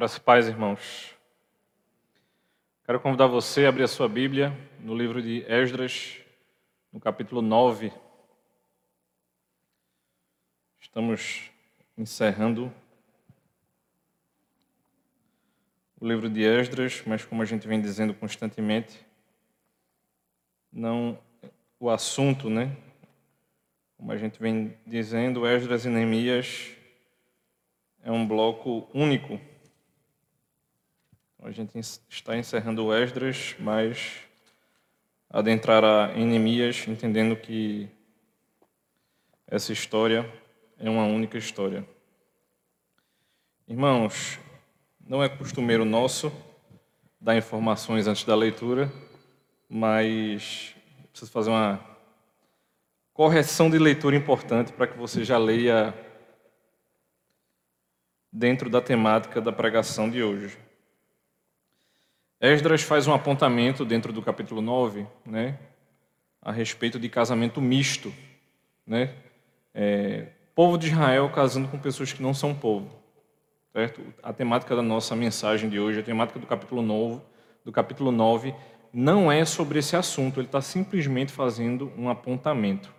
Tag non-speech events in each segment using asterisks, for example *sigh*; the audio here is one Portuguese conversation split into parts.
Graças e paz, irmãos. Quero convidar você a abrir a sua Bíblia no livro de Esdras, no capítulo 9. Estamos encerrando o livro de Esdras, mas como a gente vem dizendo constantemente, não o assunto, né? Como a gente vem dizendo, Esdras e Neemias é um bloco único a gente está encerrando Esdras, mas adentrará em Neemias, entendendo que essa história é uma única história. Irmãos, não é costumeiro nosso dar informações antes da leitura, mas preciso fazer uma correção de leitura importante para que você já leia dentro da temática da pregação de hoje. Esdras faz um apontamento dentro do capítulo 9, né, a respeito de casamento misto, né? É, povo de Israel casando com pessoas que não são povo, certo? A temática da nossa mensagem de hoje, a temática do capítulo 9, do capítulo 9 não é sobre esse assunto, ele está simplesmente fazendo um apontamento,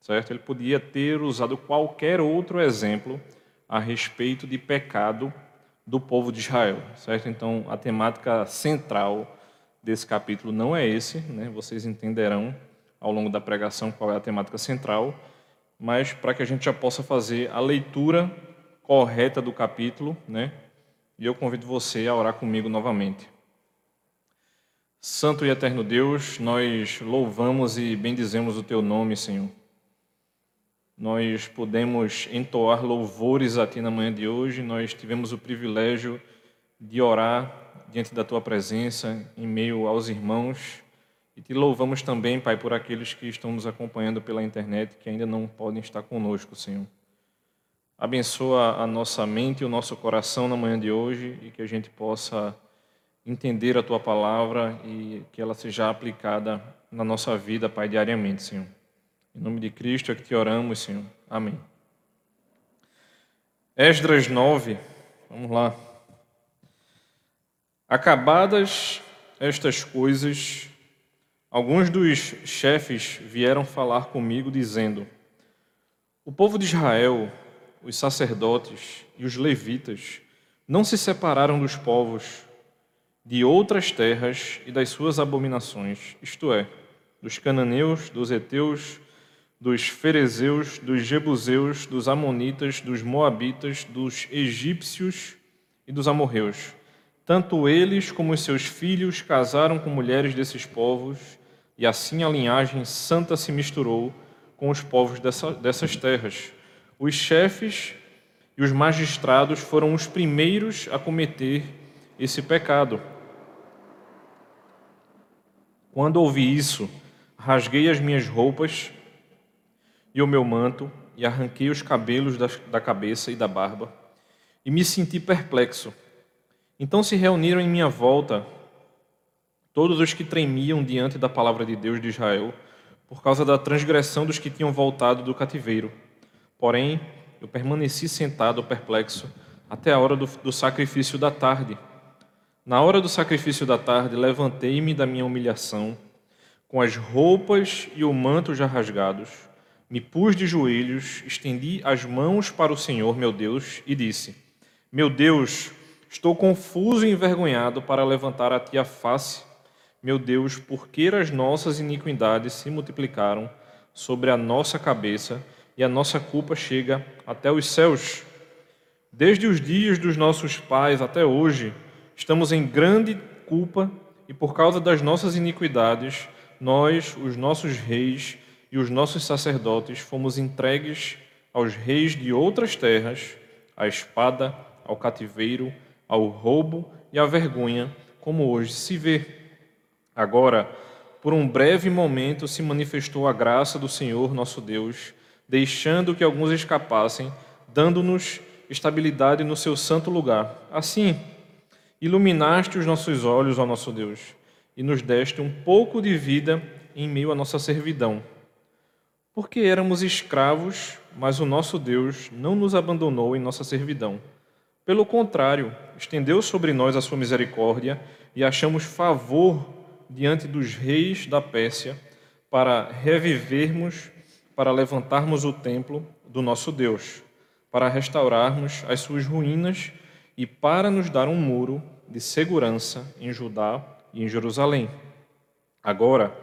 certo? Ele podia ter usado qualquer outro exemplo a respeito de pecado do povo de Israel, certo? Então, a temática central desse capítulo não é esse, né? Vocês entenderão ao longo da pregação qual é a temática central, mas para que a gente já possa fazer a leitura correta do capítulo, né? E eu convido você a orar comigo novamente. Santo e eterno Deus, nós louvamos e bendizemos o teu nome, Senhor nós podemos entoar louvores a Ti na manhã de hoje. Nós tivemos o privilégio de orar diante da Tua presença, em meio aos irmãos. E te louvamos também, Pai, por aqueles que estão nos acompanhando pela internet, que ainda não podem estar conosco, Senhor. Abençoa a nossa mente e o nosso coração na manhã de hoje e que a gente possa entender a Tua palavra e que ela seja aplicada na nossa vida, Pai, diariamente, Senhor. Em nome de Cristo é que te oramos, Senhor. Amém. Esdras 9, vamos lá. Acabadas estas coisas, alguns dos chefes vieram falar comigo, dizendo: O povo de Israel, os sacerdotes e os levitas não se separaram dos povos de outras terras e das suas abominações, isto é, dos cananeus, dos heteus, dos ferezeus, dos jebuseus, dos amonitas, dos moabitas, dos egípcios e dos amorreus. Tanto eles como os seus filhos casaram com mulheres desses povos, e assim a linhagem santa se misturou com os povos dessa, dessas terras. Os chefes e os magistrados foram os primeiros a cometer esse pecado. Quando ouvi isso, rasguei as minhas roupas e o meu manto, e arranquei os cabelos da, cabeça e da barba, e me senti perplexo. Então se reuniram em minha volta todos os que tremiam diante da palavra de Deus de Israel, por causa da transgressão dos que tinham voltado do cativeiro. Porém, eu permaneci sentado perplexo até a hora do, do sacrifício da tarde. Na hora do sacrifício da tarde, levantei-me da minha humilhação, com as roupas e o manto já rasgados me pus de joelhos, estendi as mãos para o Senhor, meu Deus, e disse: Meu Deus, estou confuso e envergonhado para levantar a ti a face. Meu Deus, porque as nossas iniquidades se multiplicaram sobre a nossa cabeça e a nossa culpa chega até os céus. Desde os dias dos nossos pais até hoje, estamos em grande culpa e por causa das nossas iniquidades, nós, os nossos reis, e os nossos sacerdotes fomos entregues aos reis de outras terras, à espada, ao cativeiro, ao roubo e à vergonha, como hoje se vê. Agora, por um breve momento se manifestou a graça do Senhor nosso Deus, deixando que alguns escapassem, dando-nos estabilidade no seu santo lugar. Assim, iluminaste os nossos olhos, ó nosso Deus, e nos deste um pouco de vida em meio à nossa servidão porque éramos escravos, mas o nosso Deus não nos abandonou em nossa servidão. Pelo contrário, estendeu sobre nós a sua misericórdia e achamos favor diante dos reis da Pérsia para revivermos, para levantarmos o templo do nosso Deus, para restaurarmos as suas ruínas e para nos dar um muro de segurança em Judá e em Jerusalém. Agora,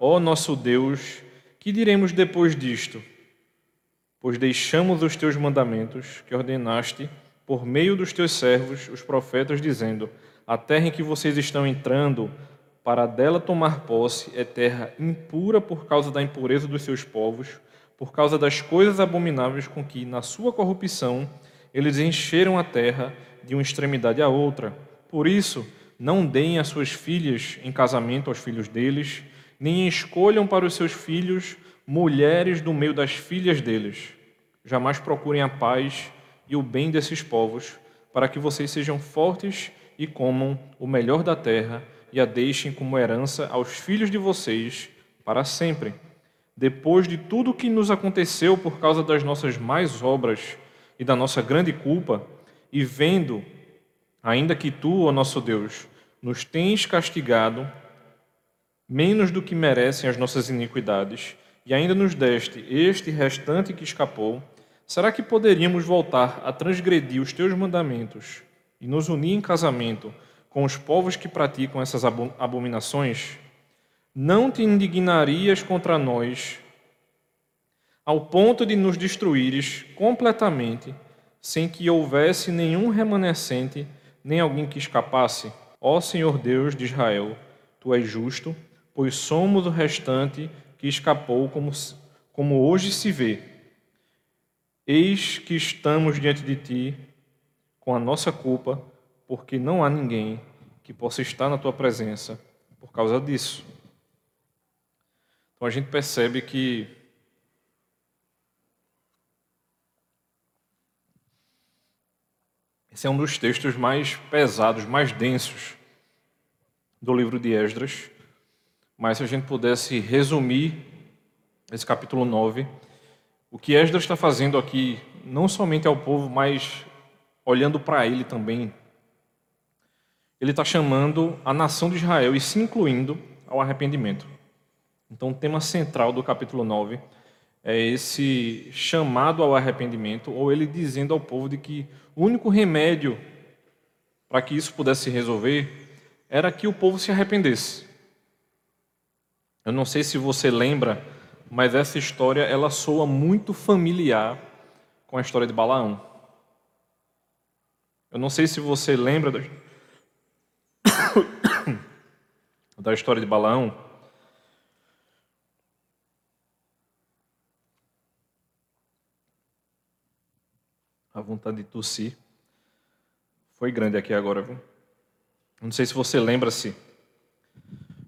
ó nosso Deus, que diremos depois disto? Pois deixamos os teus mandamentos que ordenaste por meio dos teus servos, os profetas, dizendo: A terra em que vocês estão entrando, para dela tomar posse, é terra impura por causa da impureza dos seus povos, por causa das coisas abomináveis com que, na sua corrupção, eles encheram a terra de uma extremidade à outra. Por isso, não deem as suas filhas em casamento aos filhos deles, nem escolham para os seus filhos mulheres do meio das filhas deles. Jamais procurem a paz e o bem desses povos, para que vocês sejam fortes e comam o melhor da terra e a deixem como herança aos filhos de vocês para sempre. Depois de tudo o que nos aconteceu por causa das nossas más obras e da nossa grande culpa, e vendo, ainda que tu, ó nosso Deus, nos tens castigado menos do que merecem as nossas iniquidades, e ainda nos deste este restante que escapou, Será que poderíamos voltar a transgredir os teus mandamentos e nos unir em casamento com os povos que praticam essas abominações? Não te indignarias contra nós ao ponto de nos destruíres completamente, sem que houvesse nenhum remanescente, nem alguém que escapasse? Ó Senhor Deus de Israel, tu és justo, pois somos o restante que escapou, como, como hoje se vê. Eis que estamos diante de ti com a nossa culpa, porque não há ninguém que possa estar na tua presença por causa disso. Então a gente percebe que esse é um dos textos mais pesados, mais densos do livro de Esdras. Mas se a gente pudesse resumir esse capítulo 9, o que Esdras está fazendo aqui, não somente ao povo, mas olhando para ele também, ele está chamando a nação de Israel e se incluindo ao arrependimento. Então, o tema central do capítulo 9 é esse chamado ao arrependimento, ou ele dizendo ao povo de que o único remédio para que isso pudesse se resolver era que o povo se arrependesse. Eu não sei se você lembra mas essa história ela soa muito familiar com a história de Balaão. Eu não sei se você lembra da, *coughs* da história de Balaão. A vontade de tossir foi grande aqui agora, viu? Não sei se você lembra-se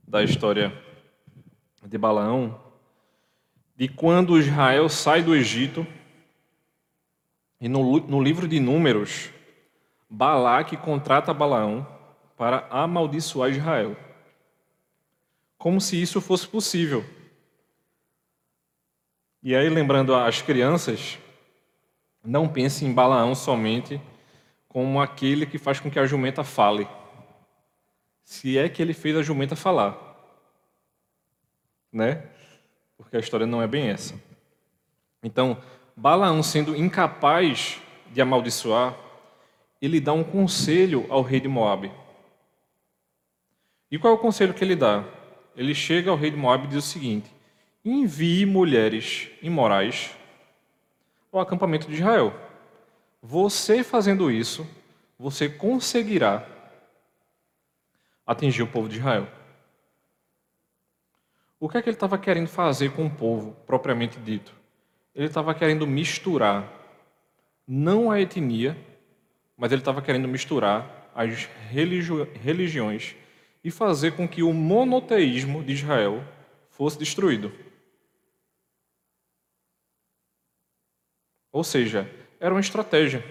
da história de Balaão, de quando Israel sai do Egito, e no, no livro de Números, Balaque contrata Balaão para amaldiçoar Israel. Como se isso fosse possível. E aí, lembrando as crianças, não pense em Balaão somente como aquele que faz com que a jumenta fale. Se é que ele fez a jumenta falar. Né? porque a história não é bem essa. Então, Balaão, sendo incapaz de amaldiçoar, ele dá um conselho ao rei de Moabe. E qual é o conselho que ele dá? Ele chega ao rei de Moabe e diz o seguinte: envie mulheres imorais ao acampamento de Israel. Você fazendo isso, você conseguirá atingir o povo de Israel. O que é que ele estava querendo fazer com o povo, propriamente dito? Ele estava querendo misturar não a etnia, mas ele estava querendo misturar as religi religiões e fazer com que o monoteísmo de Israel fosse destruído. Ou seja, era uma estratégia.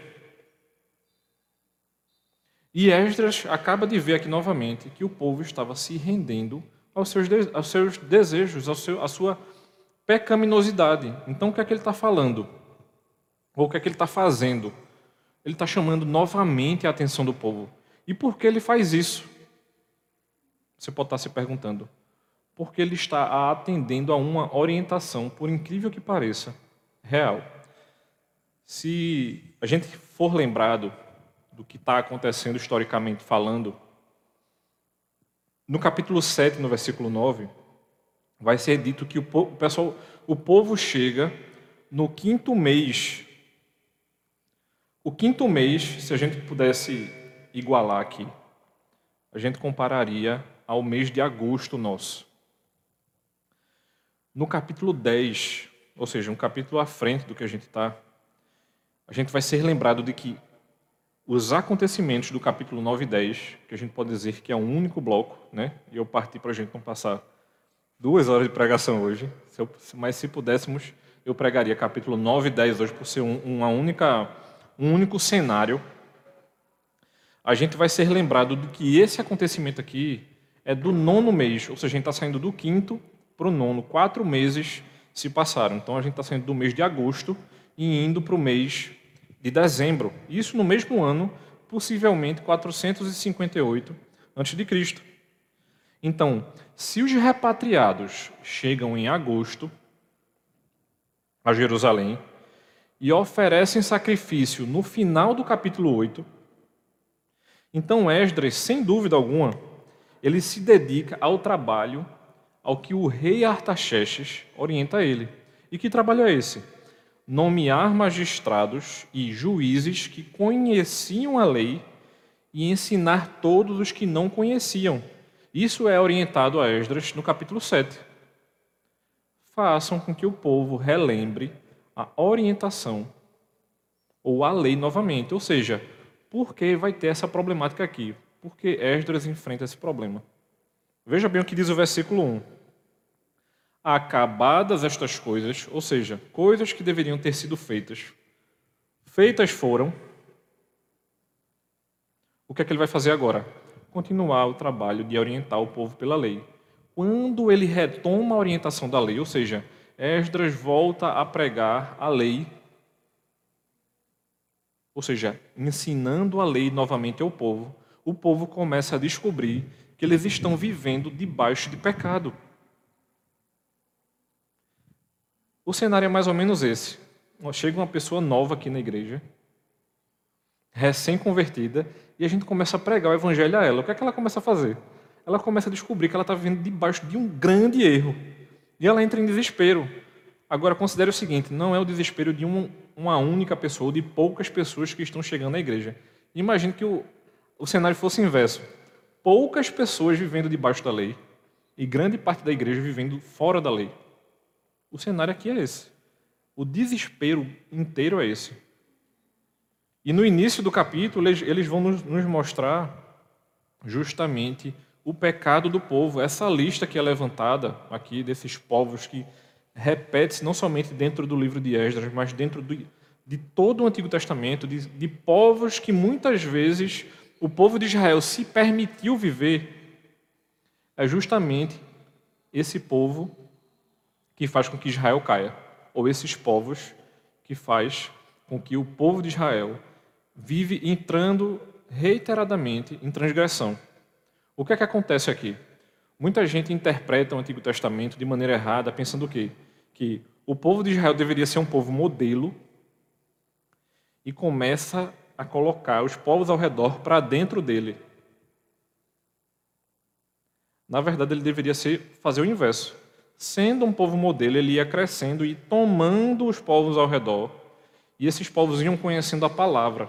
E Esdras acaba de ver aqui novamente que o povo estava se rendendo aos seus, aos seus desejos, ao seu, à sua pecaminosidade. Então, o que é que ele está falando? Ou o que é que ele está fazendo? Ele está chamando novamente a atenção do povo. E por que ele faz isso? Você pode estar se perguntando. Porque ele está atendendo a uma orientação, por incrível que pareça, real. Se a gente for lembrado do que está acontecendo historicamente falando, no capítulo 7, no versículo 9, vai ser dito que o, povo, pessoal, o povo chega no quinto mês. O quinto mês, se a gente pudesse igualar aqui, a gente compararia ao mês de agosto nosso. No capítulo 10, ou seja, um capítulo à frente do que a gente está, a gente vai ser lembrado de que os acontecimentos do capítulo 9 e 10, que a gente pode dizer que é um único bloco, né? e eu parti para a gente não passar duas horas de pregação hoje, se eu, mas se pudéssemos, eu pregaria capítulo 9 e 10 hoje, por ser um, uma única, um único cenário. A gente vai ser lembrado de que esse acontecimento aqui é do nono mês, ou seja, a gente está saindo do quinto para o nono, quatro meses se passaram. Então a gente está saindo do mês de agosto e indo para o mês de dezembro. Isso no mesmo ano, possivelmente 458 a.C. Então, se os repatriados chegam em agosto a Jerusalém e oferecem sacrifício no final do capítulo 8, então Esdras, sem dúvida alguma, ele se dedica ao trabalho ao que o rei Artaxerxes orienta ele. E que trabalho é esse? Nomear magistrados e juízes que conheciam a lei e ensinar todos os que não conheciam. Isso é orientado a Esdras no capítulo 7. Façam com que o povo relembre a orientação ou a lei novamente. Ou seja, por que vai ter essa problemática aqui? Porque Esdras enfrenta esse problema. Veja bem o que diz o versículo 1 acabadas estas coisas, ou seja, coisas que deveriam ter sido feitas, feitas foram, o que é que ele vai fazer agora? Continuar o trabalho de orientar o povo pela lei. Quando ele retoma a orientação da lei, ou seja, Esdras volta a pregar a lei, ou seja, ensinando a lei novamente ao povo, o povo começa a descobrir que eles estão vivendo debaixo de pecado. O cenário é mais ou menos esse. Chega uma pessoa nova aqui na igreja, recém-convertida, e a gente começa a pregar o evangelho a ela. O que é que ela começa a fazer? Ela começa a descobrir que ela está vivendo debaixo de um grande erro. E ela entra em desespero. Agora, considere o seguinte: não é o desespero de um, uma única pessoa, ou de poucas pessoas que estão chegando à igreja. Imagine que o, o cenário fosse inverso: poucas pessoas vivendo debaixo da lei e grande parte da igreja vivendo fora da lei. O cenário aqui é esse. O desespero inteiro é esse. E no início do capítulo, eles vão nos mostrar justamente o pecado do povo. Essa lista que é levantada aqui desses povos que repete-se não somente dentro do livro de Esdras, mas dentro de todo o Antigo Testamento, de, de povos que muitas vezes o povo de Israel se permitiu viver, é justamente esse povo que faz com que Israel caia, ou esses povos que faz com que o povo de Israel vive entrando reiteradamente em transgressão. O que é que acontece aqui? Muita gente interpreta o Antigo Testamento de maneira errada, pensando o quê? Que o povo de Israel deveria ser um povo modelo e começa a colocar os povos ao redor para dentro dele. Na verdade, ele deveria ser fazer o inverso. Sendo um povo modelo, ele ia crescendo e tomando os povos ao redor. E esses povos iam conhecendo a palavra.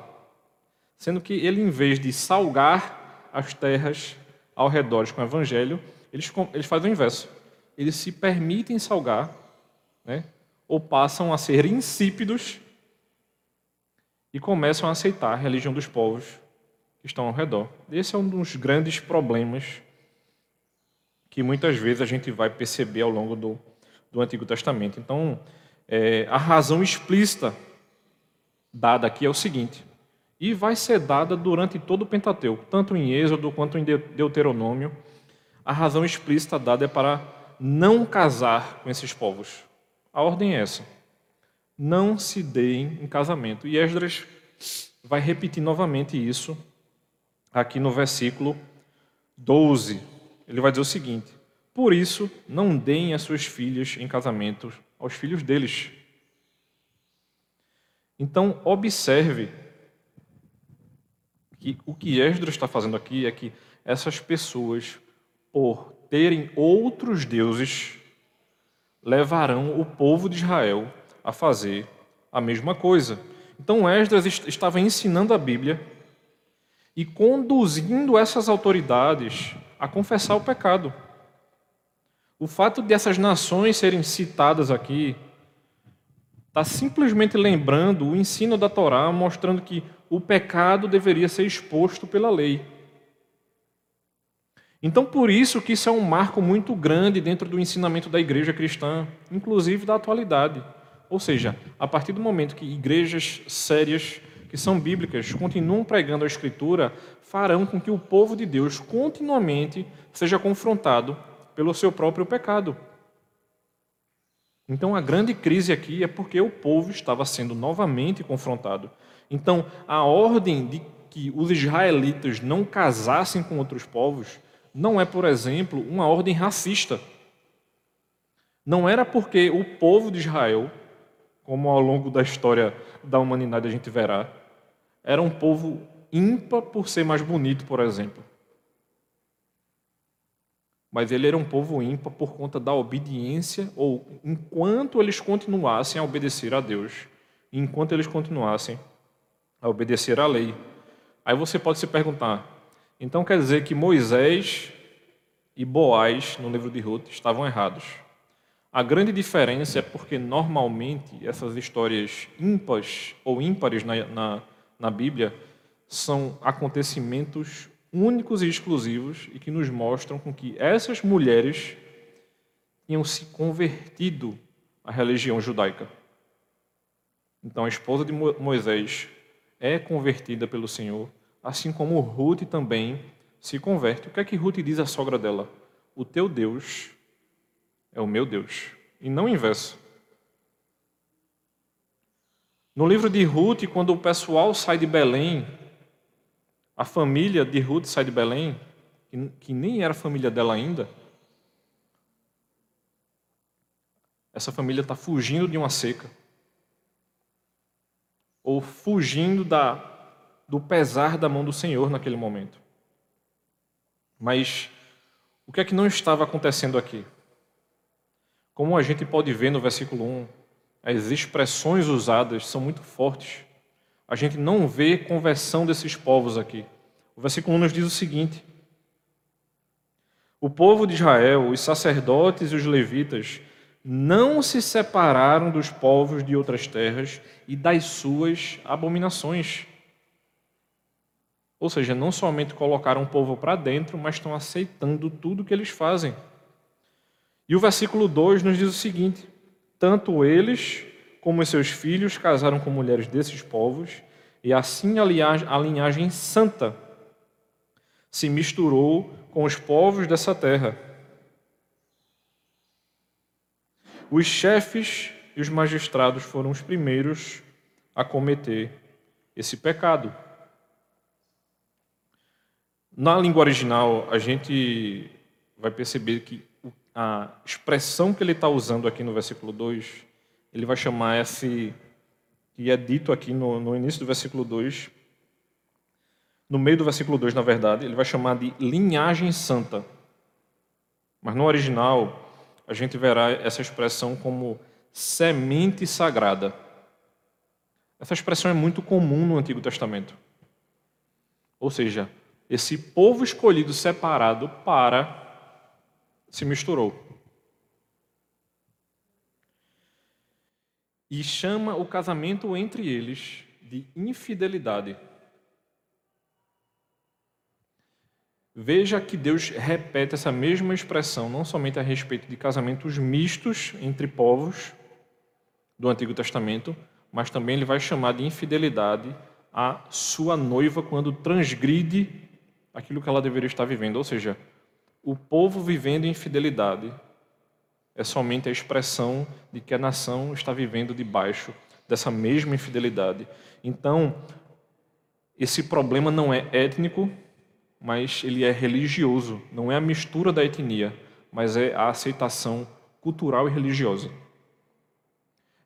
Sendo que ele, em vez de salgar as terras ao redor com o evangelho, eles, eles fazem o inverso. Eles se permitem salgar, né? ou passam a ser insípidos e começam a aceitar a religião dos povos que estão ao redor. Esse é um dos grandes problemas que muitas vezes a gente vai perceber ao longo do, do Antigo Testamento. Então, é, a razão explícita dada aqui é o seguinte, e vai ser dada durante todo o Pentateuco, tanto em Êxodo quanto em Deuteronômio. A razão explícita dada é para não casar com esses povos. A ordem é essa: não se deem em casamento. E Esdras vai repetir novamente isso aqui no versículo 12. Ele vai dizer o seguinte: Por isso, não deem as suas filhas em casamento aos filhos deles. Então, observe que o que Esdras está fazendo aqui é que essas pessoas, por terem outros deuses, levarão o povo de Israel a fazer a mesma coisa. Então Esdras estava ensinando a Bíblia e conduzindo essas autoridades a confessar o pecado. O fato de essas nações serem citadas aqui está simplesmente lembrando o ensino da Torá, mostrando que o pecado deveria ser exposto pela lei. Então, por isso que isso é um marco muito grande dentro do ensinamento da igreja cristã, inclusive da atualidade. Ou seja, a partir do momento que igrejas sérias, que são bíblicas, continuam pregando a Escritura, farão com que o povo de Deus continuamente seja confrontado pelo seu próprio pecado. Então, a grande crise aqui é porque o povo estava sendo novamente confrontado. Então, a ordem de que os israelitas não casassem com outros povos não é, por exemplo, uma ordem racista. Não era porque o povo de Israel, como ao longo da história da humanidade a gente verá, era um povo ímpar por ser mais bonito, por exemplo. Mas ele era um povo ímpar por conta da obediência, ou enquanto eles continuassem a obedecer a Deus, enquanto eles continuassem a obedecer à lei. Aí você pode se perguntar, então quer dizer que Moisés e Boaz, no livro de Ruth, estavam errados. A grande diferença é porque normalmente essas histórias ímpares ou ímpares na, na, na Bíblia são acontecimentos únicos e exclusivos e que nos mostram com que essas mulheres tinham se convertido à religião judaica. Então a esposa de Moisés é convertida pelo Senhor assim como Ruth também se converte. O que é que Ruth diz à sogra dela? O teu Deus é o meu Deus, e não inverso. No livro de Ruth, quando o pessoal sai de Belém, a família de Ruth sai de Belém, que nem era família dela ainda, essa família está fugindo de uma seca, ou fugindo da do pesar da mão do Senhor naquele momento. Mas o que é que não estava acontecendo aqui? Como a gente pode ver no versículo 1, as expressões usadas são muito fortes. A gente não vê conversão desses povos aqui. O versículo 1 nos diz o seguinte: O povo de Israel, os sacerdotes e os levitas, não se separaram dos povos de outras terras e das suas abominações. Ou seja, não somente colocaram o povo para dentro, mas estão aceitando tudo que eles fazem. E o versículo 2 nos diz o seguinte: Tanto eles como seus filhos casaram com mulheres desses povos, e assim a linhagem santa se misturou com os povos dessa terra. Os chefes e os magistrados foram os primeiros a cometer esse pecado. Na língua original, a gente vai perceber que a expressão que ele está usando aqui no versículo 2, ele vai chamar esse, que é dito aqui no, no início do versículo 2, no meio do versículo 2, na verdade, ele vai chamar de linhagem santa. Mas no original, a gente verá essa expressão como semente sagrada. Essa expressão é muito comum no Antigo Testamento. Ou seja, esse povo escolhido separado para se misturou. E chama o casamento entre eles de infidelidade. Veja que Deus repete essa mesma expressão, não somente a respeito de casamentos mistos entre povos do Antigo Testamento, mas também ele vai chamar de infidelidade a sua noiva quando transgride aquilo que ela deveria estar vivendo. Ou seja, o povo vivendo em fidelidade é somente a expressão de que a nação está vivendo debaixo dessa mesma infidelidade. Então, esse problema não é étnico, mas ele é religioso. Não é a mistura da etnia, mas é a aceitação cultural e religiosa.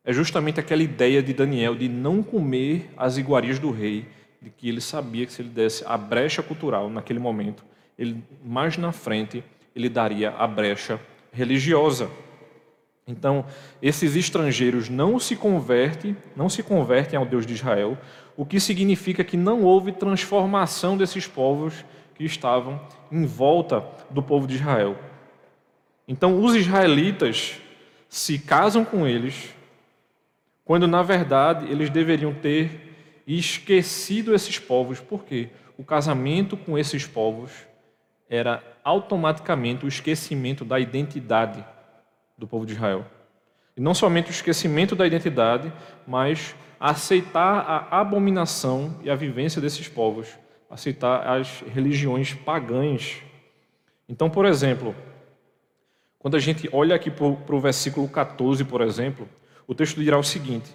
É justamente aquela ideia de Daniel de não comer as iguarias do rei, de que ele sabia que se ele desse a brecha cultural naquele momento, ele mais na frente ele daria a brecha religiosa. Então, esses estrangeiros não se convertem, não se convertem ao Deus de Israel, o que significa que não houve transformação desses povos que estavam em volta do povo de Israel. Então, os israelitas se casam com eles, quando na verdade eles deveriam ter esquecido esses povos, porque o casamento com esses povos era automaticamente o esquecimento da identidade do povo de Israel. E não somente o esquecimento da identidade, mas aceitar a abominação e a vivência desses povos, aceitar as religiões pagãs. Então, por exemplo, quando a gente olha aqui para o versículo 14, por exemplo, o texto dirá o seguinte: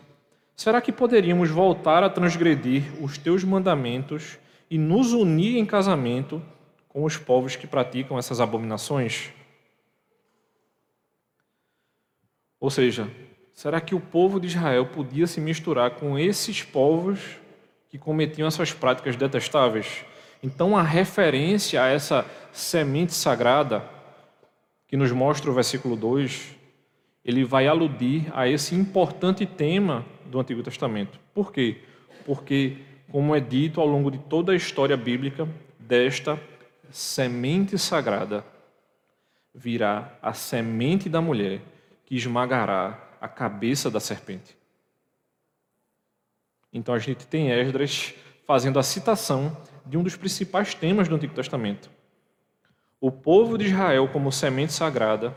Será que poderíamos voltar a transgredir os teus mandamentos e nos unir em casamento com os povos que praticam essas abominações? Ou seja, será que o povo de Israel podia se misturar com esses povos que cometiam essas práticas detestáveis? Então, a referência a essa semente sagrada, que nos mostra o versículo 2, ele vai aludir a esse importante tema do Antigo Testamento. Por quê? Porque, como é dito ao longo de toda a história bíblica, desta semente sagrada virá a semente da mulher que esmagará a cabeça da serpente. Então a gente tem Esdras fazendo a citação de um dos principais temas do Antigo Testamento. O povo de Israel como semente sagrada,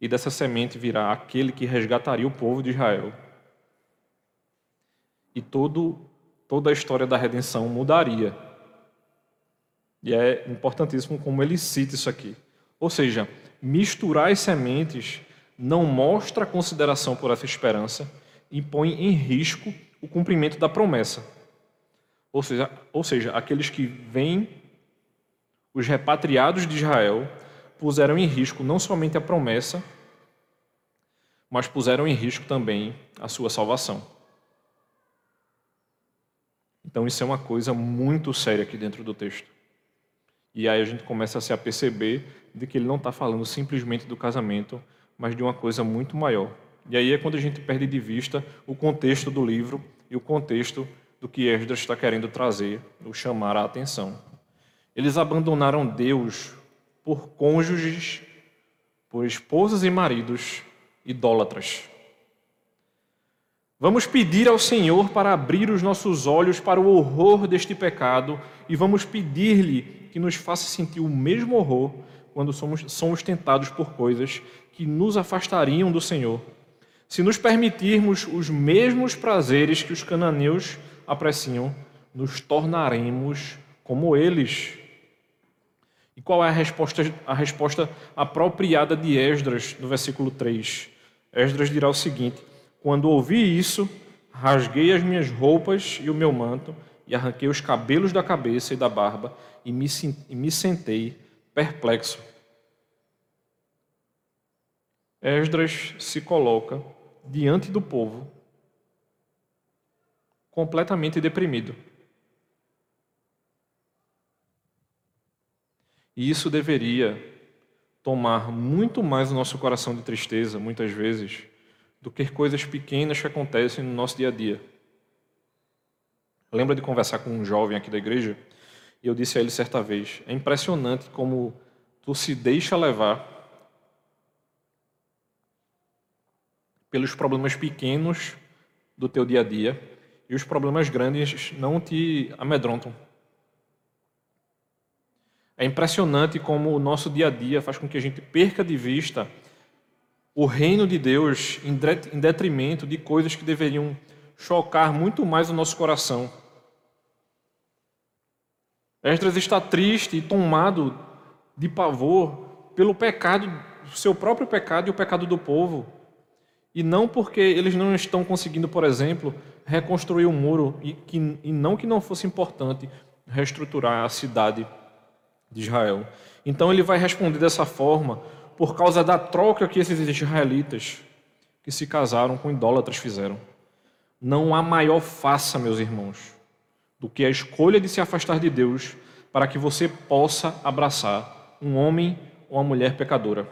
e dessa semente virá aquele que resgataria o povo de Israel. E todo, toda a história da redenção mudaria. E é importantíssimo como ele cita isso aqui. Ou seja, misturar as sementes não mostra consideração por essa esperança e põe em risco o cumprimento da promessa. Ou seja, ou seja, aqueles que vêm, os repatriados de Israel, puseram em risco não somente a promessa, mas puseram em risco também a sua salvação. Então, isso é uma coisa muito séria aqui dentro do texto. E aí a gente começa a se aperceber de que ele não está falando simplesmente do casamento, mas de uma coisa muito maior. E aí é quando a gente perde de vista o contexto do livro e o contexto do que Esdras está querendo trazer, o chamar a atenção. Eles abandonaram Deus por cônjuges, por esposas e maridos idólatras. Vamos pedir ao Senhor para abrir os nossos olhos para o horror deste pecado e vamos pedir-lhe que nos faça sentir o mesmo horror quando somos, somos tentados por coisas que nos afastariam do Senhor. Se nos permitirmos os mesmos prazeres que os cananeus apreciam, nos tornaremos como eles. E qual é a resposta, a resposta apropriada de Esdras, no versículo 3? Esdras dirá o seguinte: Quando ouvi isso, rasguei as minhas roupas e o meu manto, e arranquei os cabelos da cabeça e da barba, e me, sentei perplexo. Esdras se coloca diante do povo completamente deprimido. E isso deveria tomar muito mais o nosso coração de tristeza, muitas vezes, do que coisas pequenas que acontecem no nosso dia a dia. Lembra de conversar com um jovem aqui da igreja e eu disse a ele certa vez: é impressionante como tu se deixa levar pelos problemas pequenos do teu dia a dia e os problemas grandes não te amedrontam. É impressionante como o nosso dia a dia faz com que a gente perca de vista o reino de Deus em detrimento de coisas que deveriam chocar muito mais o nosso coração. Esdras está triste e tomado de pavor pelo pecado, seu próprio pecado e o pecado do povo. E não porque eles não estão conseguindo, por exemplo, reconstruir o muro e, que, e não que não fosse importante reestruturar a cidade de Israel. Então ele vai responder dessa forma por causa da troca que esses israelitas que se casaram com idólatras fizeram. Não há maior faça, meus irmãos, do que a escolha de se afastar de Deus para que você possa abraçar um homem ou uma mulher pecadora.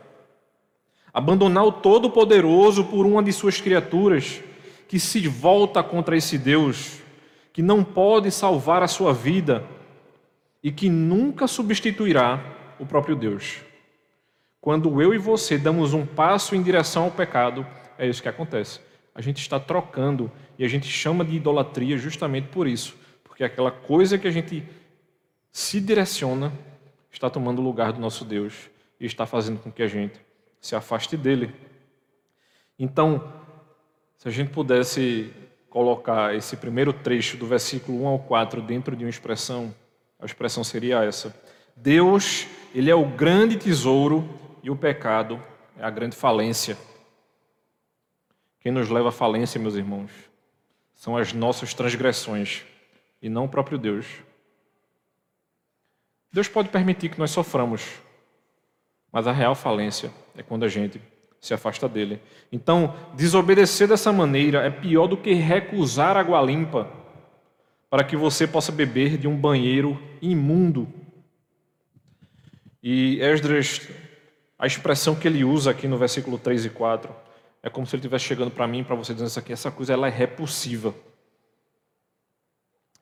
Abandonar o Todo-Poderoso por uma de suas criaturas que se volta contra esse Deus, que não pode salvar a sua vida e que nunca substituirá o próprio Deus. Quando eu e você damos um passo em direção ao pecado, é isso que acontece. A gente está trocando e a gente chama de idolatria justamente por isso, porque aquela coisa que a gente se direciona está tomando o lugar do nosso Deus e está fazendo com que a gente se afaste dele. Então, se a gente pudesse colocar esse primeiro trecho do versículo 1 ao 4 dentro de uma expressão, a expressão seria essa: Deus, ele é o grande tesouro e o pecado é a grande falência. Quem nos leva à falência, meus irmãos, são as nossas transgressões e não o próprio Deus. Deus pode permitir que nós soframos, mas a real falência é quando a gente se afasta dele. Então, desobedecer dessa maneira é pior do que recusar água limpa para que você possa beber de um banheiro imundo. E Esdras, a expressão que ele usa aqui no versículo 3 e 4, é como se ele estivesse chegando para mim, para você, dizendo isso aqui, essa coisa ela é repulsiva.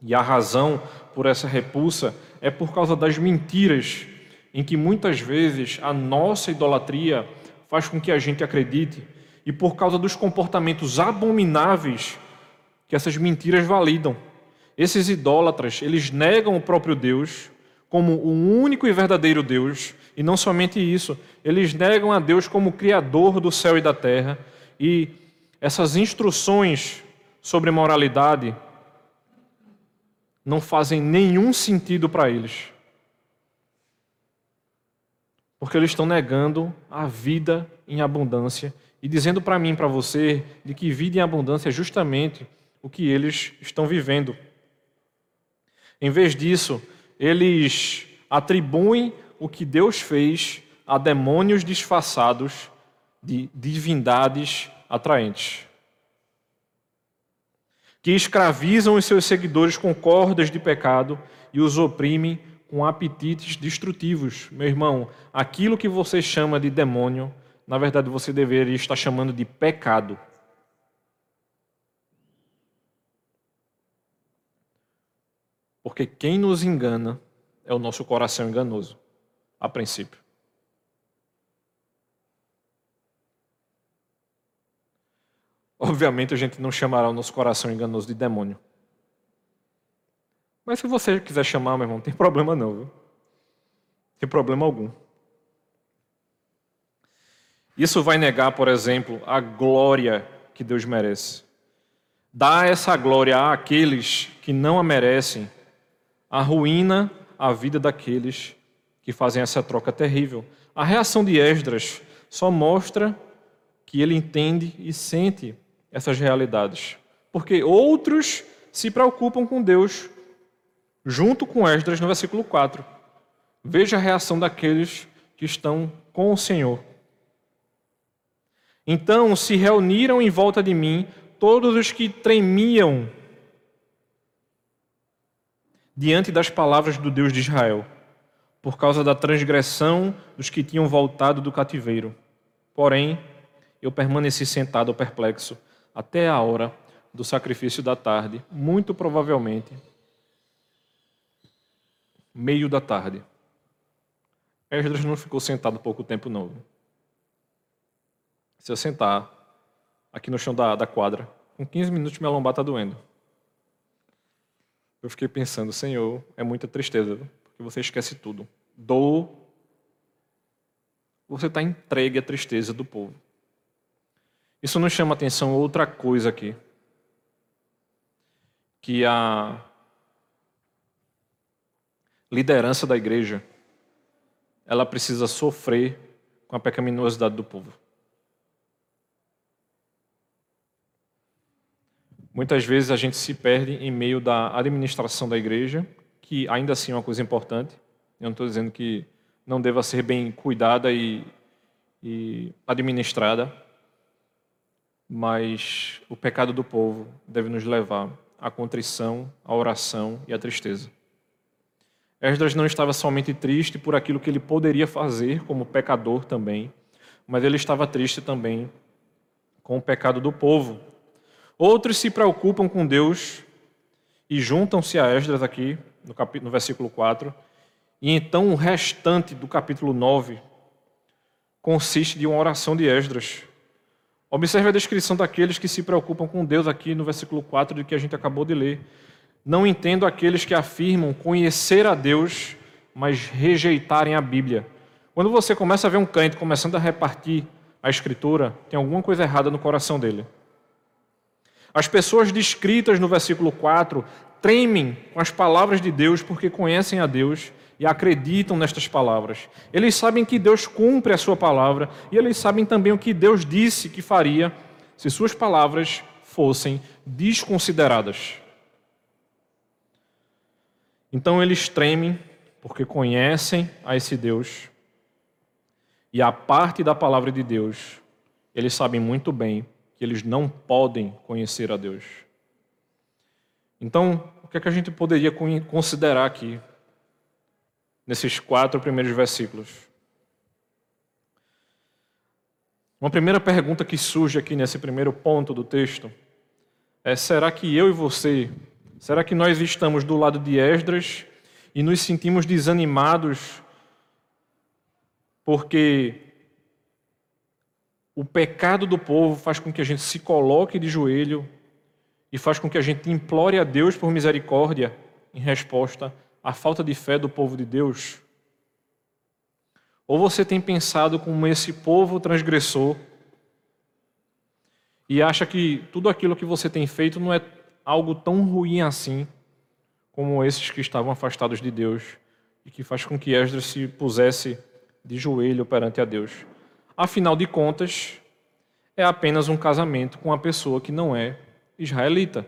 E a razão por essa repulsa é por causa das mentiras em que muitas vezes a nossa idolatria faz com que a gente acredite. E por causa dos comportamentos abomináveis que essas mentiras validam. Esses idólatras, eles negam o próprio Deus como o único e verdadeiro Deus, e não somente isso, eles negam a Deus como criador do céu e da terra, e essas instruções sobre moralidade não fazem nenhum sentido para eles. Porque eles estão negando a vida em abundância e dizendo para mim, para você, de que vida em abundância é justamente o que eles estão vivendo. Em vez disso, eles atribuem o que Deus fez a demônios disfarçados de divindades atraentes, que escravizam os seus seguidores com cordas de pecado e os oprimem com apetites destrutivos. Meu irmão, aquilo que você chama de demônio, na verdade você deveria estar chamando de pecado. Porque quem nos engana é o nosso coração enganoso, a princípio. Obviamente a gente não chamará o nosso coração enganoso de demônio. Mas se você quiser chamar, meu irmão, não tem *laughs* problema não, viu? Não tem problema algum. Isso vai negar, por exemplo, a glória que Deus merece. Dá essa glória àqueles que não a merecem arruína a vida daqueles que fazem essa troca terrível. A reação de Esdras só mostra que ele entende e sente essas realidades, porque outros se preocupam com Deus, junto com Esdras no versículo 4. Veja a reação daqueles que estão com o Senhor. Então se reuniram em volta de mim todos os que tremiam diante das palavras do Deus de Israel, por causa da transgressão dos que tinham voltado do cativeiro. Porém, eu permaneci sentado perplexo até a hora do sacrifício da tarde, muito provavelmente meio da tarde. Esdras não ficou sentado pouco tempo, não. Se eu sentar aqui no chão da, da quadra, com 15 minutos minha lombar está doendo eu fiquei pensando, Senhor, é muita tristeza, porque você esquece tudo. Dor, você está entregue à tristeza do povo. Isso nos chama atenção outra coisa aqui. Que a liderança da igreja, ela precisa sofrer com a pecaminosidade do povo. Muitas vezes a gente se perde em meio da administração da igreja, que ainda assim é uma coisa importante. Eu não estou dizendo que não deva ser bem cuidada e, e administrada, mas o pecado do povo deve nos levar à contrição, à oração e à tristeza. Esdras não estava somente triste por aquilo que ele poderia fazer como pecador também, mas ele estava triste também com o pecado do povo. Outros se preocupam com Deus e juntam-se a Esdras aqui, no, no versículo 4, e então o restante do capítulo 9 consiste de uma oração de Esdras. Observe a descrição daqueles que se preocupam com Deus aqui no versículo 4 de que a gente acabou de ler. Não entendo aqueles que afirmam conhecer a Deus, mas rejeitarem a Bíblia. Quando você começa a ver um crente começando a repartir a Escritura, tem alguma coisa errada no coração dele. As pessoas descritas no versículo 4 tremem com as palavras de Deus porque conhecem a Deus e acreditam nestas palavras. Eles sabem que Deus cumpre a sua palavra e eles sabem também o que Deus disse que faria se suas palavras fossem desconsideradas. Então eles tremem porque conhecem a esse Deus e a parte da palavra de Deus, eles sabem muito bem que eles não podem conhecer a Deus. Então, o que, é que a gente poderia considerar aqui nesses quatro primeiros versículos. Uma primeira pergunta que surge aqui nesse primeiro ponto do texto é: será que eu e você, será que nós estamos do lado de Esdras e nos sentimos desanimados porque o pecado do povo faz com que a gente se coloque de joelho e faz com que a gente implore a Deus por misericórdia em resposta a falta de fé do povo de Deus? Ou você tem pensado como esse povo transgressor e acha que tudo aquilo que você tem feito não é algo tão ruim assim como esses que estavam afastados de Deus e que faz com que Esdras se pusesse de joelho perante a Deus? Afinal de contas, é apenas um casamento com uma pessoa que não é israelita.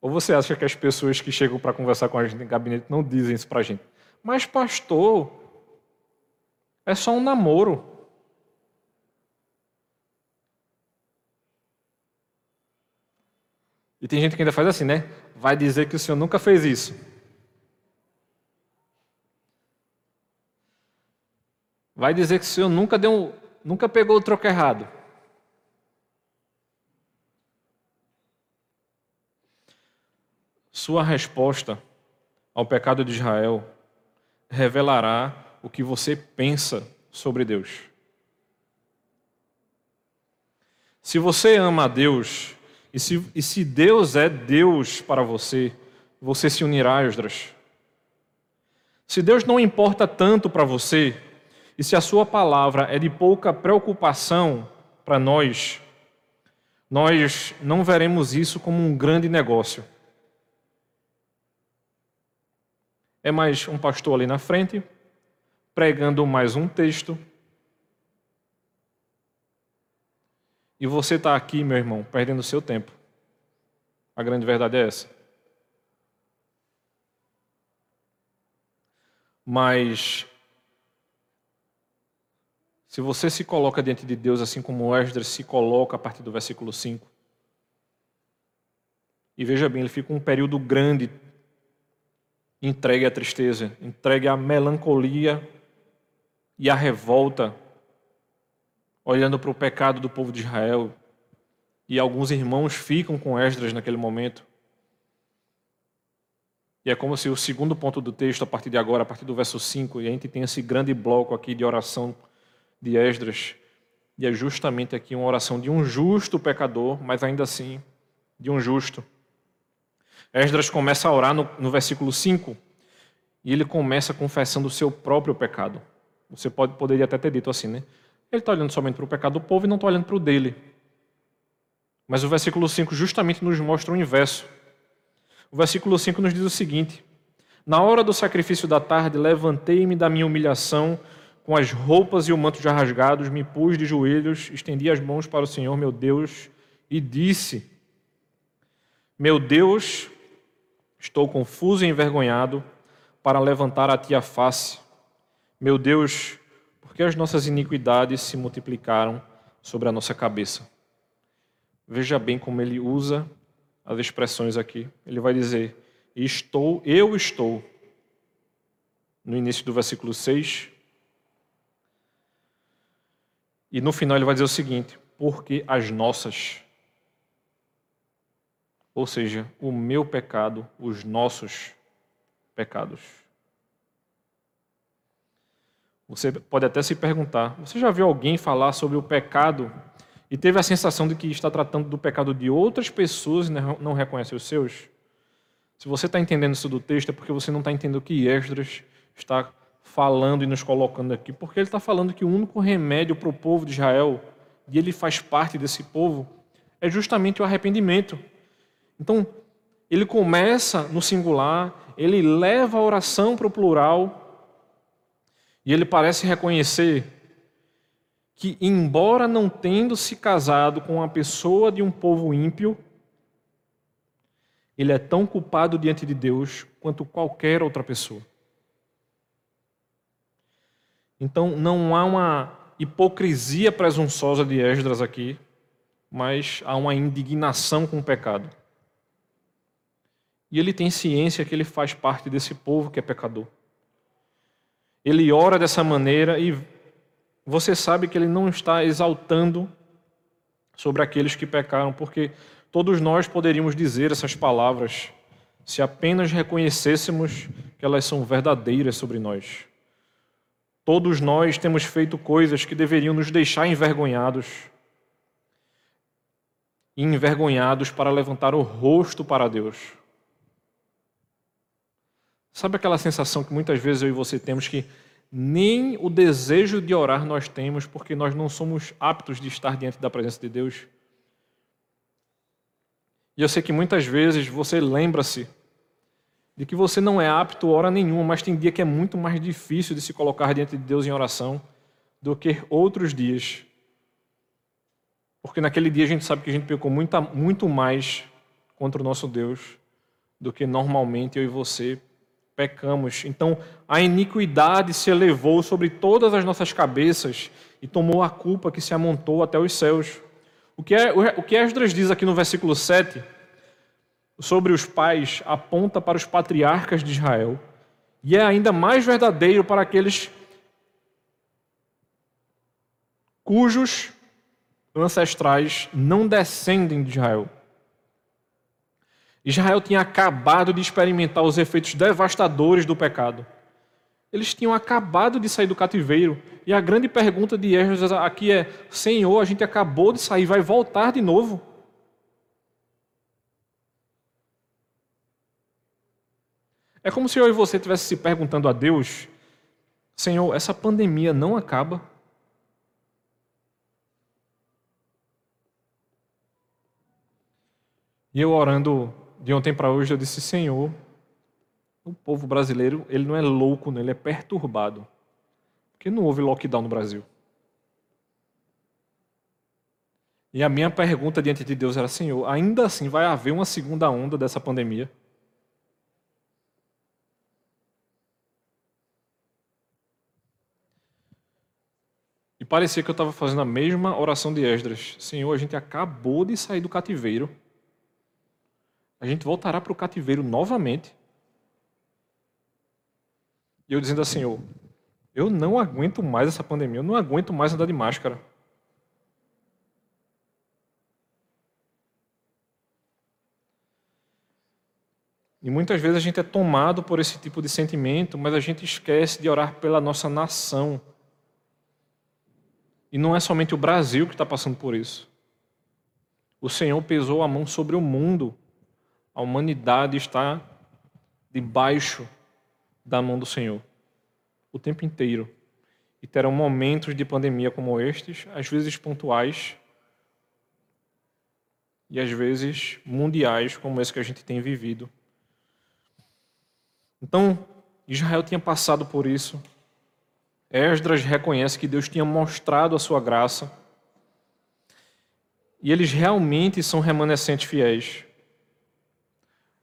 Ou você acha que as pessoas que chegam para conversar com a gente em gabinete não dizem isso para a gente? Mas, pastor, é só um namoro. E tem gente que ainda faz assim, né? Vai dizer que o senhor nunca fez isso. Vai dizer que o senhor nunca deu, nunca pegou o troco errado. Sua resposta ao pecado de Israel revelará o que você pensa sobre Deus. Se você ama a Deus, e se, e se Deus é Deus para você, você se unirá a Esdras. Se Deus não importa tanto para você, e se a sua palavra é de pouca preocupação para nós, nós não veremos isso como um grande negócio. É mais um pastor ali na frente, pregando mais um texto. E você está aqui, meu irmão, perdendo seu tempo. A grande verdade é essa. Mas se você se coloca diante de Deus assim como Esdras se coloca a partir do versículo 5, e veja bem, ele fica um período grande entregue à tristeza, entregue à melancolia e à revolta, olhando para o pecado do povo de Israel. E alguns irmãos ficam com Esdras naquele momento. E é como se o segundo ponto do texto, a partir de agora, a partir do verso 5, e a gente tem esse grande bloco aqui de oração de Esdras, e é justamente aqui uma oração de um justo pecador, mas ainda assim de um justo. Esdras começa a orar no, no versículo 5 e ele começa confessando o seu próprio pecado. Você pode, poderia até ter dito assim, né? Ele está olhando somente para o pecado do povo e não está olhando para o dele. Mas o versículo 5 justamente nos mostra o inverso. O versículo 5 nos diz o seguinte: Na hora do sacrifício da tarde, levantei-me da minha humilhação, com as roupas e o manto já rasgados, me pus de joelhos, estendi as mãos para o Senhor, meu Deus, e disse: Meu Deus, estou confuso e envergonhado para levantar a ti a face. Meu Deus, porque as nossas iniquidades se multiplicaram sobre a nossa cabeça. Veja bem como ele usa as expressões aqui. Ele vai dizer: Estou, eu estou. No início do versículo 6. E no final ele vai dizer o seguinte: Porque as nossas. Ou seja, o meu pecado, os nossos pecados. Você pode até se perguntar: você já viu alguém falar sobre o pecado e teve a sensação de que está tratando do pecado de outras pessoas e não reconhece os seus? Se você está entendendo isso do texto, é porque você não está entendendo o que Esdras está falando e nos colocando aqui. Porque ele está falando que o único remédio para o povo de Israel, e ele faz parte desse povo, é justamente o arrependimento. Então, ele começa no singular, ele leva a oração para o plural, e ele parece reconhecer que, embora não tendo se casado com uma pessoa de um povo ímpio, ele é tão culpado diante de Deus quanto qualquer outra pessoa. Então não há uma hipocrisia presunçosa de Esdras aqui, mas há uma indignação com o pecado. E ele tem ciência que ele faz parte desse povo que é pecador. Ele ora dessa maneira e você sabe que ele não está exaltando sobre aqueles que pecaram, porque Todos nós poderíamos dizer essas palavras se apenas reconhecêssemos que elas são verdadeiras sobre nós. Todos nós temos feito coisas que deveriam nos deixar envergonhados. E envergonhados para levantar o rosto para Deus. Sabe aquela sensação que muitas vezes eu e você temos que nem o desejo de orar nós temos porque nós não somos aptos de estar diante da presença de Deus? E eu sei que muitas vezes você lembra-se de que você não é apto a hora nenhuma, mas tem dia que é muito mais difícil de se colocar diante de Deus em oração do que outros dias. Porque naquele dia a gente sabe que a gente pecou muito, muito mais contra o nosso Deus do que normalmente eu e você pecamos. Então a iniquidade se elevou sobre todas as nossas cabeças e tomou a culpa que se amontou até os céus. O que, é, o que Esdras diz aqui no versículo 7 sobre os pais aponta para os patriarcas de Israel e é ainda mais verdadeiro para aqueles cujos ancestrais não descendem de Israel. Israel tinha acabado de experimentar os efeitos devastadores do pecado. Eles tinham acabado de sair do cativeiro. E a grande pergunta de Esdras aqui é: Senhor, a gente acabou de sair, vai voltar de novo? É como se eu e você estivesse se perguntando a Deus: Senhor, essa pandemia não acaba? E eu orando de ontem para hoje, eu disse: Senhor, o povo brasileiro, ele não é louco, ele é perturbado. Porque não houve lockdown no Brasil. E a minha pergunta diante de Deus era: Senhor, ainda assim vai haver uma segunda onda dessa pandemia? E parecia que eu estava fazendo a mesma oração de Esdras. Senhor, a gente acabou de sair do cativeiro. A gente voltará para o cativeiro novamente. E eu dizendo assim, eu, não aguento mais essa pandemia, eu não aguento mais andar de máscara. E muitas vezes a gente é tomado por esse tipo de sentimento, mas a gente esquece de orar pela nossa nação. E não é somente o Brasil que está passando por isso. O Senhor pesou a mão sobre o mundo. A humanidade está debaixo da mão do Senhor o tempo inteiro. E terão momentos de pandemia como estes, às vezes pontuais e às vezes mundiais, como esse que a gente tem vivido. Então, Israel tinha passado por isso. Esdras reconhece que Deus tinha mostrado a sua graça. E eles realmente são remanescentes fiéis.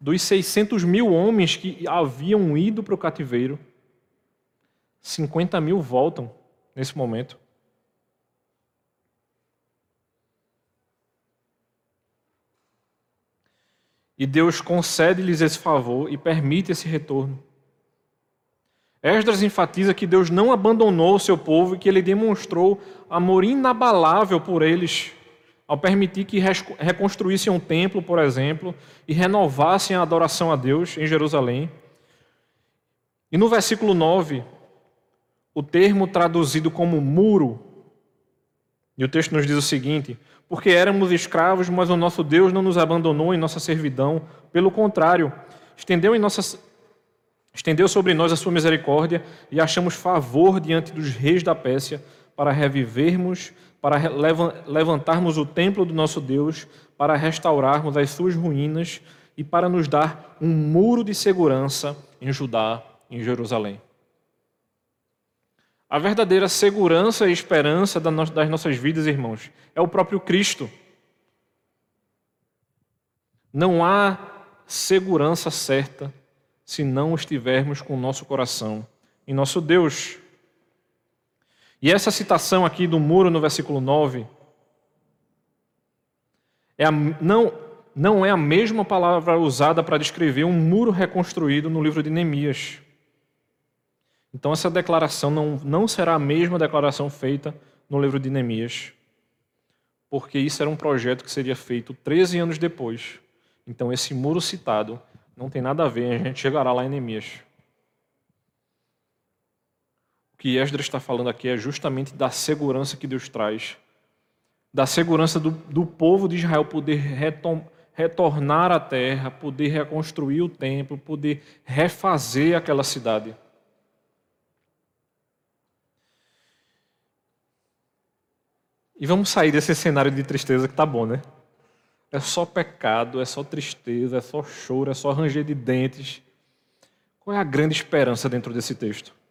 Dos 600 mil homens que haviam ido para o cativeiro, 50 mil voltam nesse momento. E Deus concede-lhes esse favor e permite esse retorno. Esdras enfatiza que Deus não abandonou o seu povo e que ele demonstrou amor inabalável por eles, ao permitir que reconstruíssem um templo, por exemplo, e renovassem a adoração a Deus em Jerusalém. E no versículo 9, o termo traduzido como muro, e o texto nos diz o seguinte: porque éramos escravos, mas o nosso Deus não nos abandonou em nossa servidão. Pelo contrário, estendeu, em nossa, estendeu sobre nós a sua misericórdia e achamos favor diante dos reis da Pérsia para revivermos, para levantarmos o templo do nosso Deus, para restaurarmos as suas ruínas e para nos dar um muro de segurança em Judá, em Jerusalém. A verdadeira segurança e esperança das nossas vidas, irmãos, é o próprio Cristo. Não há segurança certa se não estivermos com o nosso coração em nosso Deus. E essa citação aqui do muro no versículo 9 é a, não, não é a mesma palavra usada para descrever um muro reconstruído no livro de Neemias. Então, essa declaração não, não será a mesma declaração feita no livro de Neemias, porque isso era um projeto que seria feito 13 anos depois. Então, esse muro citado não tem nada a ver, a gente chegará lá em Neemias. O que Esdras está falando aqui é justamente da segurança que Deus traz, da segurança do, do povo de Israel poder retom, retornar à terra, poder reconstruir o templo, poder refazer aquela cidade. E vamos sair desse cenário de tristeza que tá bom, né? É só pecado, é só tristeza, é só choro, é só ranger de dentes. Qual é a grande esperança dentro desse texto?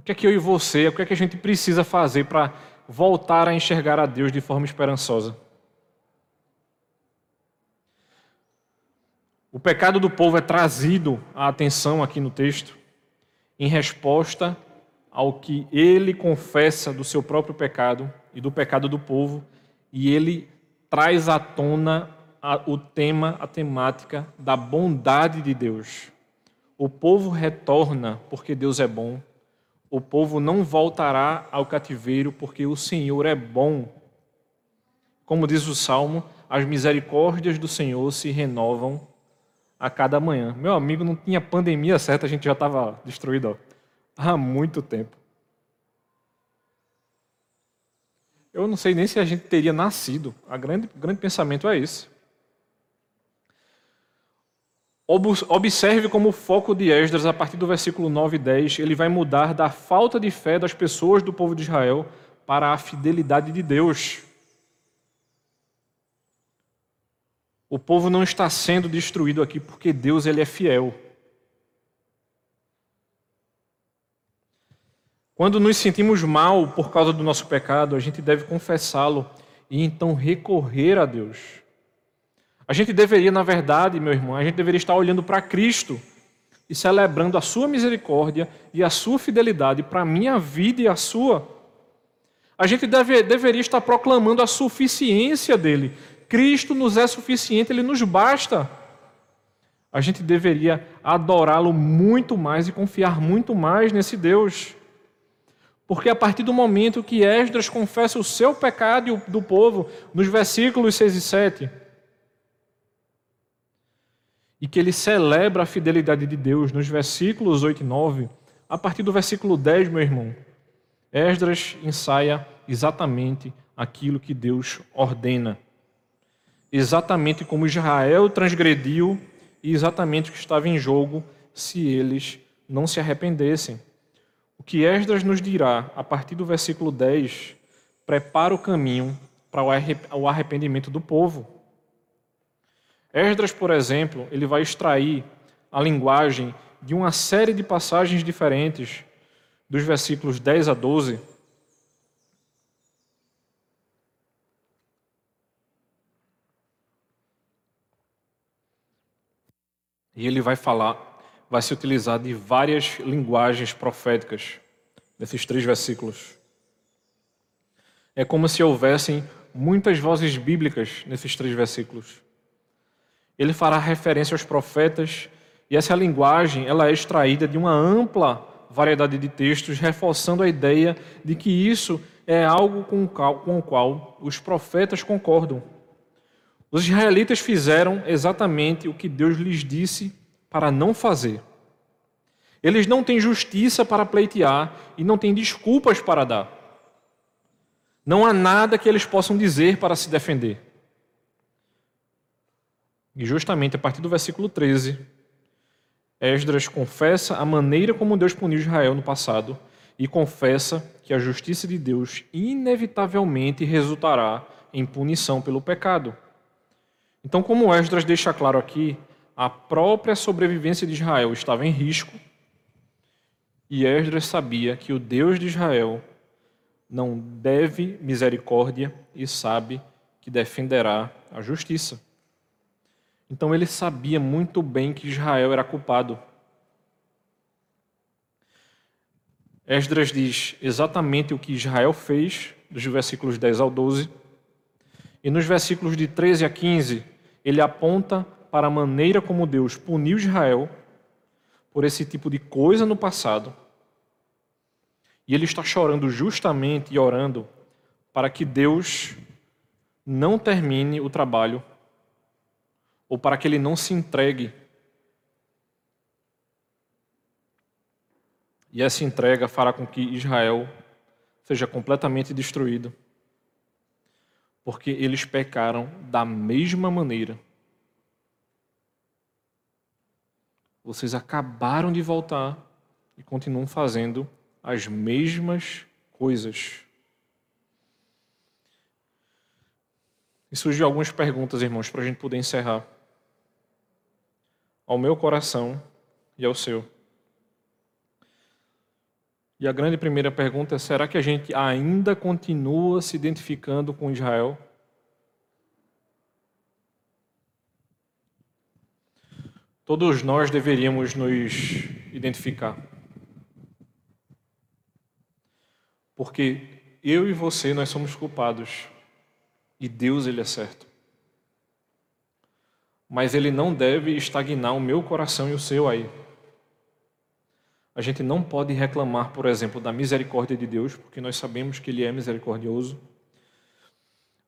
O que é que eu e você, o que é que a gente precisa fazer para voltar a enxergar a Deus de forma esperançosa? O pecado do povo é trazido à atenção aqui no texto em resposta ao que ele confessa do seu próprio pecado e do pecado do povo, e ele traz à tona o tema, a temática da bondade de Deus. O povo retorna porque Deus é bom. O povo não voltará ao cativeiro porque o Senhor é bom. Como diz o salmo, as misericórdias do Senhor se renovam a cada manhã. Meu amigo, não tinha pandemia certa, a gente já estava destruído. Ó há muito tempo. Eu não sei nem se a gente teria nascido. A grande, o grande pensamento é esse. Observe como o foco de Esdras, a partir do versículo 9 e 10, ele vai mudar da falta de fé das pessoas do povo de Israel para a fidelidade de Deus. O povo não está sendo destruído aqui porque Deus ele é fiel. Quando nos sentimos mal por causa do nosso pecado, a gente deve confessá-lo e então recorrer a Deus. A gente deveria, na verdade, meu irmão, a gente deveria estar olhando para Cristo e celebrando a sua misericórdia e a sua fidelidade para a minha vida e a sua. A gente deve, deveria estar proclamando a suficiência dele. Cristo nos é suficiente, ele nos basta. A gente deveria adorá-lo muito mais e confiar muito mais nesse Deus. Porque a partir do momento que Esdras confessa o seu pecado do povo, nos versículos 6 e 7, e que ele celebra a fidelidade de Deus nos versículos 8 e 9, a partir do versículo 10, meu irmão, Esdras ensaia exatamente aquilo que Deus ordena. Exatamente como Israel transgrediu e exatamente o que estava em jogo se eles não se arrependessem. O que Esdras nos dirá a partir do versículo 10 prepara o caminho para o arrependimento do povo. Esdras, por exemplo, ele vai extrair a linguagem de uma série de passagens diferentes dos versículos 10 a 12. E ele vai falar, vai se utilizar de várias linguagens proféticas nesses três versículos. É como se houvessem muitas vozes bíblicas nesses três versículos. Ele fará referência aos profetas e essa linguagem ela é extraída de uma ampla variedade de textos, reforçando a ideia de que isso é algo com o qual os profetas concordam. Os israelitas fizeram exatamente o que Deus lhes disse para não fazer. Eles não têm justiça para pleitear e não têm desculpas para dar. Não há nada que eles possam dizer para se defender. E justamente a partir do versículo 13, Esdras confessa a maneira como Deus puniu Israel no passado e confessa que a justiça de Deus inevitavelmente resultará em punição pelo pecado. Então, como Esdras deixa claro aqui, a própria sobrevivência de Israel estava em risco e Esdras sabia que o Deus de Israel não deve misericórdia e sabe que defenderá a justiça. Então ele sabia muito bem que Israel era culpado. Esdras diz exatamente o que Israel fez, dos versículos 10 ao 12. E nos versículos de 13 a 15, ele aponta para a maneira como Deus puniu Israel por esse tipo de coisa no passado. E ele está chorando justamente e orando para que Deus não termine o trabalho ou para que ele não se entregue. E essa entrega fará com que Israel seja completamente destruído. Porque eles pecaram da mesma maneira. Vocês acabaram de voltar e continuam fazendo as mesmas coisas. E surgiu algumas perguntas, irmãos, para a gente poder encerrar ao meu coração e ao seu. E a grande primeira pergunta é: será que a gente ainda continua se identificando com Israel? Todos nós deveríamos nos identificar. Porque eu e você, nós somos culpados. E Deus, Ele é certo mas ele não deve estagnar o meu coração e o seu aí. A gente não pode reclamar, por exemplo, da misericórdia de Deus, porque nós sabemos que Ele é misericordioso.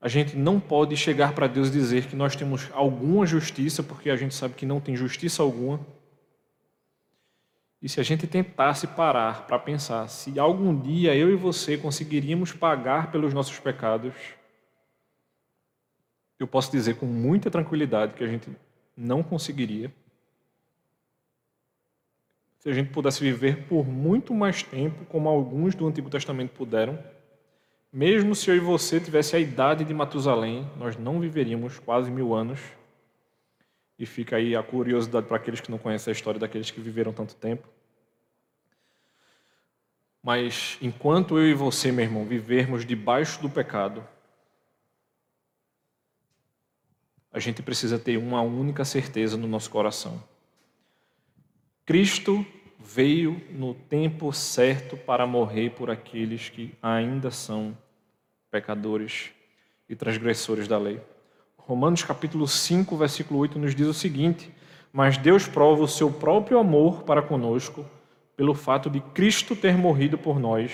A gente não pode chegar para Deus dizer que nós temos alguma justiça, porque a gente sabe que não tem justiça alguma. E se a gente tentasse parar para pensar se algum dia eu e você conseguiríamos pagar pelos nossos pecados, eu posso dizer com muita tranquilidade que a gente não conseguiria. Se a gente pudesse viver por muito mais tempo, como alguns do Antigo Testamento puderam, mesmo se eu e você tivesse a idade de Matusalém, nós não viveríamos quase mil anos. E fica aí a curiosidade para aqueles que não conhecem a história daqueles que viveram tanto tempo. Mas enquanto eu e você, meu irmão, vivermos debaixo do pecado, a gente precisa ter uma única certeza no nosso coração. Cristo veio no tempo certo para morrer por aqueles que ainda são pecadores e transgressores da lei. Romanos capítulo 5, versículo 8 nos diz o seguinte: Mas Deus prova o seu próprio amor para conosco pelo fato de Cristo ter morrido por nós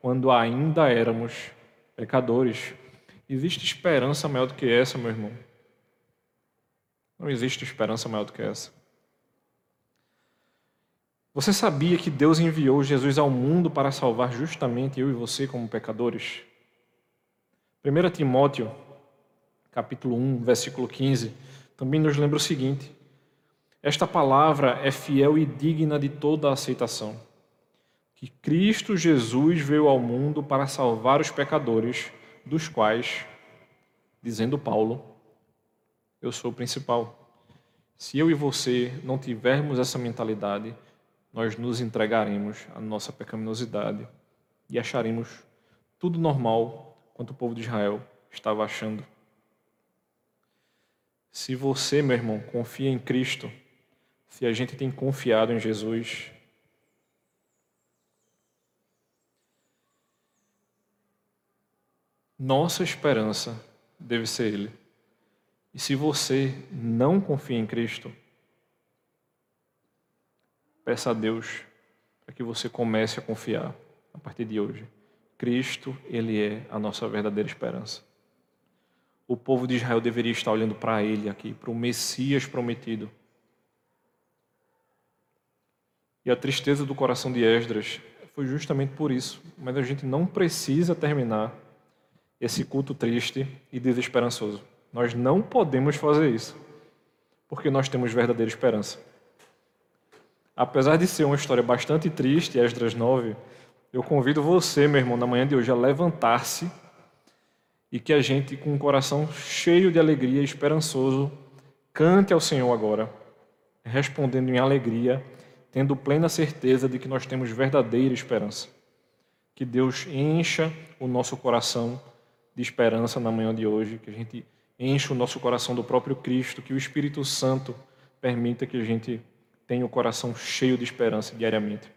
quando ainda éramos pecadores. Existe esperança maior do que essa, meu irmão? Não existe esperança maior do que essa. Você sabia que Deus enviou Jesus ao mundo para salvar justamente eu e você como pecadores? 1 Timóteo, capítulo 1, versículo 15, também nos lembra o seguinte: Esta palavra é fiel e digna de toda aceitação. Que Cristo Jesus veio ao mundo para salvar os pecadores, dos quais, dizendo Paulo, eu sou o principal. Se eu e você não tivermos essa mentalidade, nós nos entregaremos à nossa pecaminosidade e acharemos tudo normal quanto o povo de Israel estava achando. Se você, meu irmão, confia em Cristo, se a gente tem confiado em Jesus. Nossa esperança deve ser Ele. E se você não confia em Cristo, peça a Deus para que você comece a confiar a partir de hoje. Cristo, Ele é a nossa verdadeira esperança. O povo de Israel deveria estar olhando para Ele aqui, para o Messias prometido. E a tristeza do coração de Esdras foi justamente por isso. Mas a gente não precisa terminar esse culto triste e desesperançoso. Nós não podemos fazer isso, porque nós temos verdadeira esperança. Apesar de ser uma história bastante triste, Esdras 9, eu convido você, meu irmão, na manhã de hoje, a levantar-se e que a gente, com o um coração cheio de alegria, esperançoso, cante ao Senhor agora, respondendo em alegria, tendo plena certeza de que nós temos verdadeira esperança. Que Deus encha o nosso coração de esperança na manhã de hoje, que a gente encha o nosso coração do próprio Cristo, que o Espírito Santo permita que a gente tenha o coração cheio de esperança diariamente.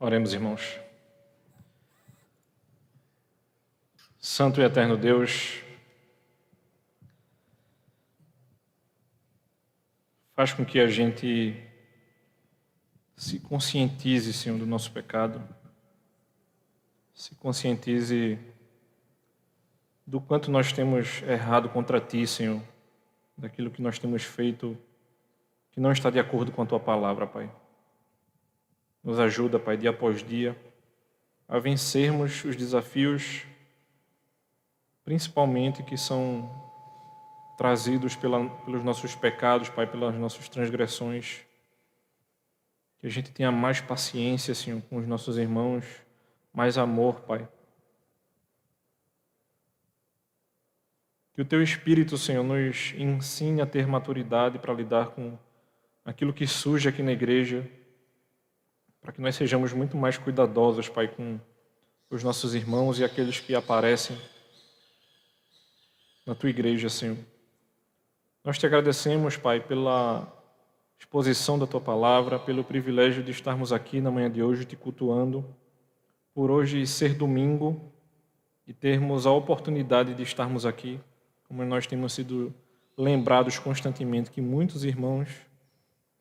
Oremos, irmãos. Santo e eterno Deus, faz com que a gente se conscientize, Senhor, do nosso pecado, se conscientize do quanto nós temos errado contra Ti, Senhor, daquilo que nós temos feito que não está de acordo com a Tua palavra, Pai. Nos ajuda, Pai, dia após dia, a vencermos os desafios, principalmente que são trazidos pela, pelos nossos pecados, Pai, pelas nossas transgressões. Que a gente tenha mais paciência, Senhor, com os nossos irmãos, mais amor, Pai. Que o Teu Espírito, Senhor, nos ensine a ter maturidade para lidar com aquilo que surge aqui na igreja para que nós sejamos muito mais cuidadosos, Pai, com os nossos irmãos e aqueles que aparecem na tua igreja, Senhor. Nós te agradecemos, Pai, pela exposição da tua palavra, pelo privilégio de estarmos aqui na manhã de hoje te cultuando, por hoje ser domingo e termos a oportunidade de estarmos aqui, como nós temos sido lembrados constantemente que muitos irmãos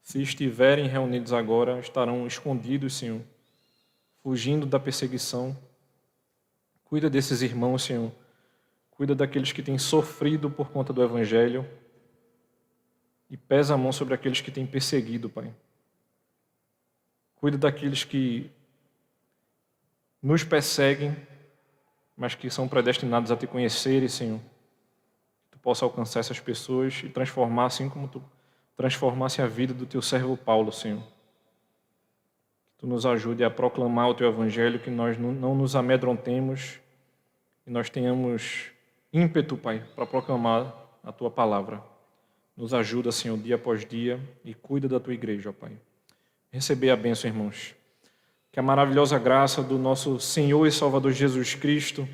se estiverem reunidos agora, estarão escondidos, Senhor, fugindo da perseguição. Cuida desses irmãos, Senhor. Cuida daqueles que têm sofrido por conta do Evangelho. E pesa a mão sobre aqueles que têm perseguido, Pai. Cuida daqueles que nos perseguem, mas que são predestinados a te conhecerem, Senhor. Possa alcançar essas pessoas e transformar assim como tu transformasse a vida do teu servo Paulo, Senhor. Que tu nos ajude a proclamar o teu evangelho, que nós não nos amedrontemos e nós tenhamos ímpeto, Pai, para proclamar a tua palavra. Nos ajuda, Senhor, dia após dia e cuida da tua igreja, ó Pai. Receber a bênção, irmãos. Que a maravilhosa graça do nosso Senhor e Salvador Jesus Cristo,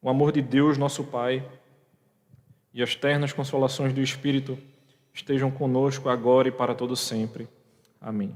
o amor de Deus, nosso Pai, e as ternas consolações do Espírito estejam conosco agora e para todo sempre. Amém.